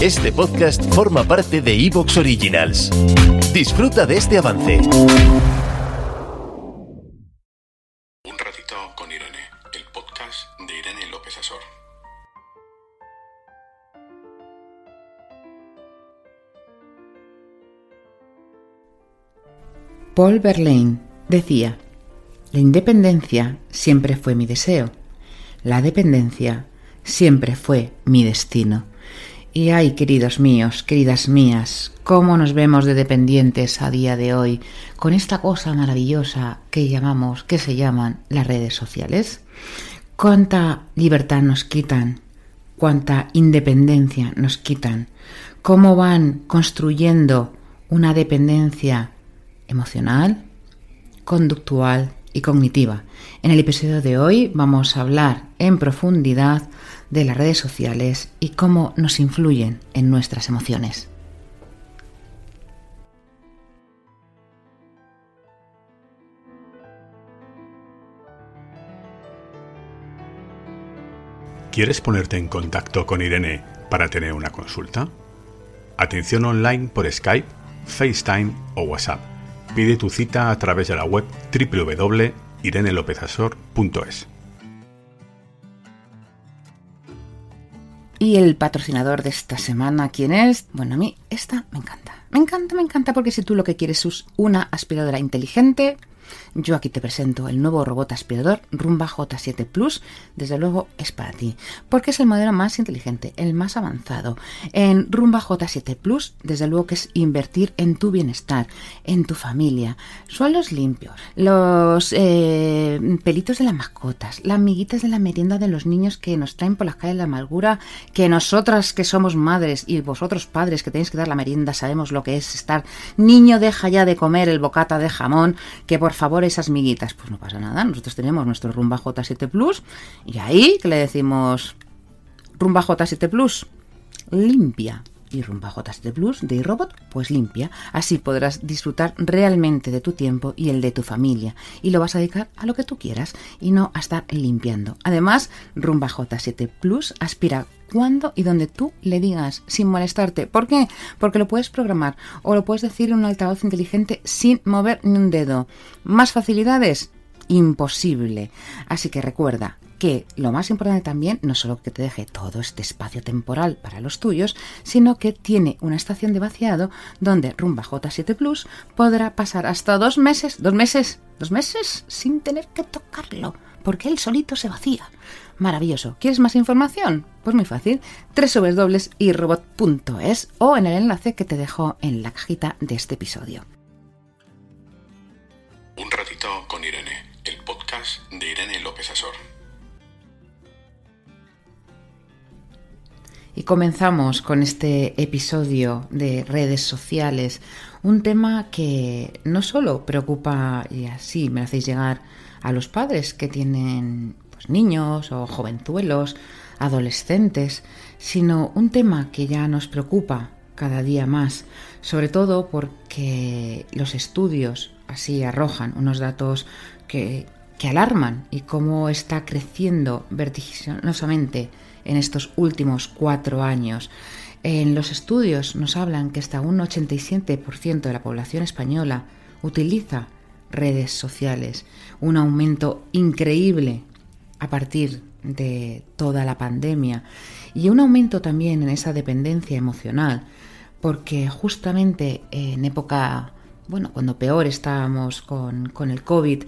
Este podcast forma parte de Evox Originals. Disfruta de este avance. Un ratito con Irene, el podcast de Irene López Azor. Paul Verlaine decía, la independencia siempre fue mi deseo, la dependencia siempre fue mi destino. Y ay, queridos míos, queridas mías, cómo nos vemos de dependientes a día de hoy con esta cosa maravillosa que llamamos, que se llaman las redes sociales. Cuánta libertad nos quitan, cuánta independencia nos quitan, cómo van construyendo una dependencia emocional, conductual y cognitiva. En el episodio de hoy vamos a hablar en profundidad de las redes sociales y cómo nos influyen en nuestras emociones. ¿Quieres ponerte en contacto con Irene para tener una consulta? Atención online por Skype, FaceTime o WhatsApp. Pide tu cita a través de la web www.irenelopezasor.es. Y el patrocinador de esta semana, ¿quién es? Bueno, a mí esta me encanta. Me encanta, me encanta porque si tú lo que quieres es una aspiradora inteligente, yo aquí te presento el nuevo robot aspirador Rumba J7 Plus. Desde luego es para ti, porque es el modelo más inteligente, el más avanzado. En Rumba J7 Plus, desde luego que es invertir en tu bienestar, en tu familia. Suelos limpios, los eh, pelitos de las mascotas, las miguitas de la merienda de los niños que nos traen por las calles de la amargura, que nosotras que somos madres y vosotros padres que tenéis que dar la merienda sabemos lo que es estar niño deja ya de comer el bocata de jamón, que por favor esas miguitas. Pues no pasa nada, nosotros tenemos nuestro Rumba J7 Plus y ahí que le decimos Rumba J7 Plus, limpia. Y Rumba J7 Plus de iRobot, pues limpia. Así podrás disfrutar realmente de tu tiempo y el de tu familia. Y lo vas a dedicar a lo que tú quieras y no a estar limpiando. Además, Rumba J7 Plus aspira cuando y donde tú le digas sin molestarte. ¿Por qué? Porque lo puedes programar o lo puedes decir en un altavoz inteligente sin mover ni un dedo. ¿Más facilidades? Imposible. Así que recuerda que lo más importante también no solo que te deje todo este espacio temporal para los tuyos, sino que tiene una estación de vaciado donde Rumba J7 Plus podrá pasar hasta dos meses, dos meses, dos meses sin tener que tocarlo, porque él solito se vacía. Maravilloso. ¿Quieres más información? Pues muy fácil. www.irobot.es o en el enlace que te dejo en la cajita de este episodio. Un ratito con Irene, el podcast de Irene López Azor. Y comenzamos con este episodio de redes sociales, un tema que no solo preocupa, y así me hacéis llegar, a los padres que tienen pues, niños o jovenzuelos, adolescentes, sino un tema que ya nos preocupa cada día más, sobre todo porque los estudios así arrojan unos datos que, que alarman y cómo está creciendo vertiginosamente en estos últimos cuatro años. En los estudios nos hablan que hasta un 87% de la población española utiliza redes sociales, un aumento increíble a partir de toda la pandemia y un aumento también en esa dependencia emocional, porque justamente en época, bueno, cuando peor estábamos con, con el COVID,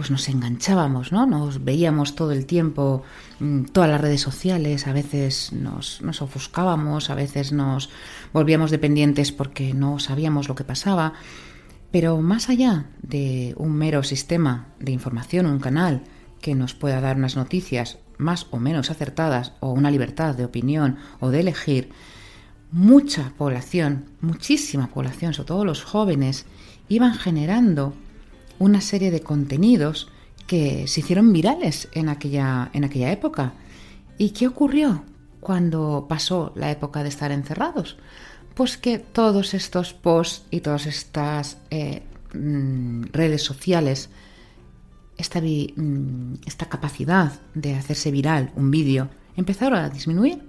pues nos enganchábamos, ¿no? Nos veíamos todo el tiempo, mm, todas las redes sociales, a veces nos, nos ofuscábamos, a veces nos volvíamos dependientes porque no sabíamos lo que pasaba. Pero más allá de un mero sistema de información, un canal que nos pueda dar unas noticias más o menos acertadas o una libertad de opinión o de elegir, mucha población, muchísima población, sobre todo los jóvenes, iban generando una serie de contenidos que se hicieron virales en aquella, en aquella época. ¿Y qué ocurrió cuando pasó la época de estar encerrados? Pues que todos estos posts y todas estas eh, mm, redes sociales, esta, mm, esta capacidad de hacerse viral un vídeo, empezaron a disminuir.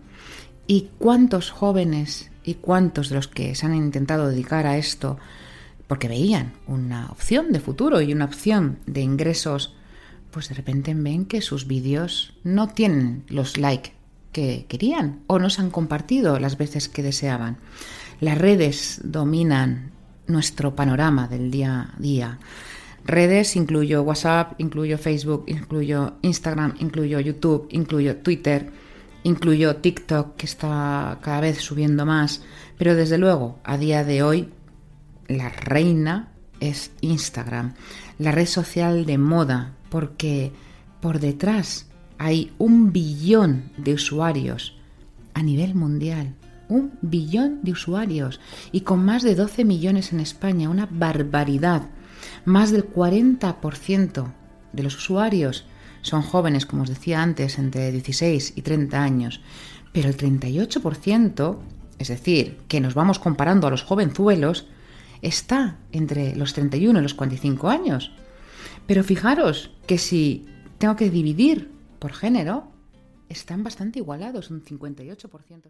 ¿Y cuántos jóvenes y cuántos de los que se han intentado dedicar a esto porque veían una opción de futuro y una opción de ingresos, pues de repente ven que sus vídeos no tienen los likes que querían o no se han compartido las veces que deseaban. Las redes dominan nuestro panorama del día a día. Redes incluyo WhatsApp, incluyo Facebook, incluyo Instagram, incluyo YouTube, incluyo Twitter, incluyo TikTok, que está cada vez subiendo más. Pero desde luego, a día de hoy, la reina es Instagram, la red social de moda, porque por detrás hay un billón de usuarios a nivel mundial. Un billón de usuarios y con más de 12 millones en España, una barbaridad. Más del 40% de los usuarios son jóvenes, como os decía antes, entre 16 y 30 años, pero el 38%, es decir, que nos vamos comparando a los jovenzuelos, está entre los 31 y los 45 años. Pero fijaros que si tengo que dividir por género, están bastante igualados, un 58%.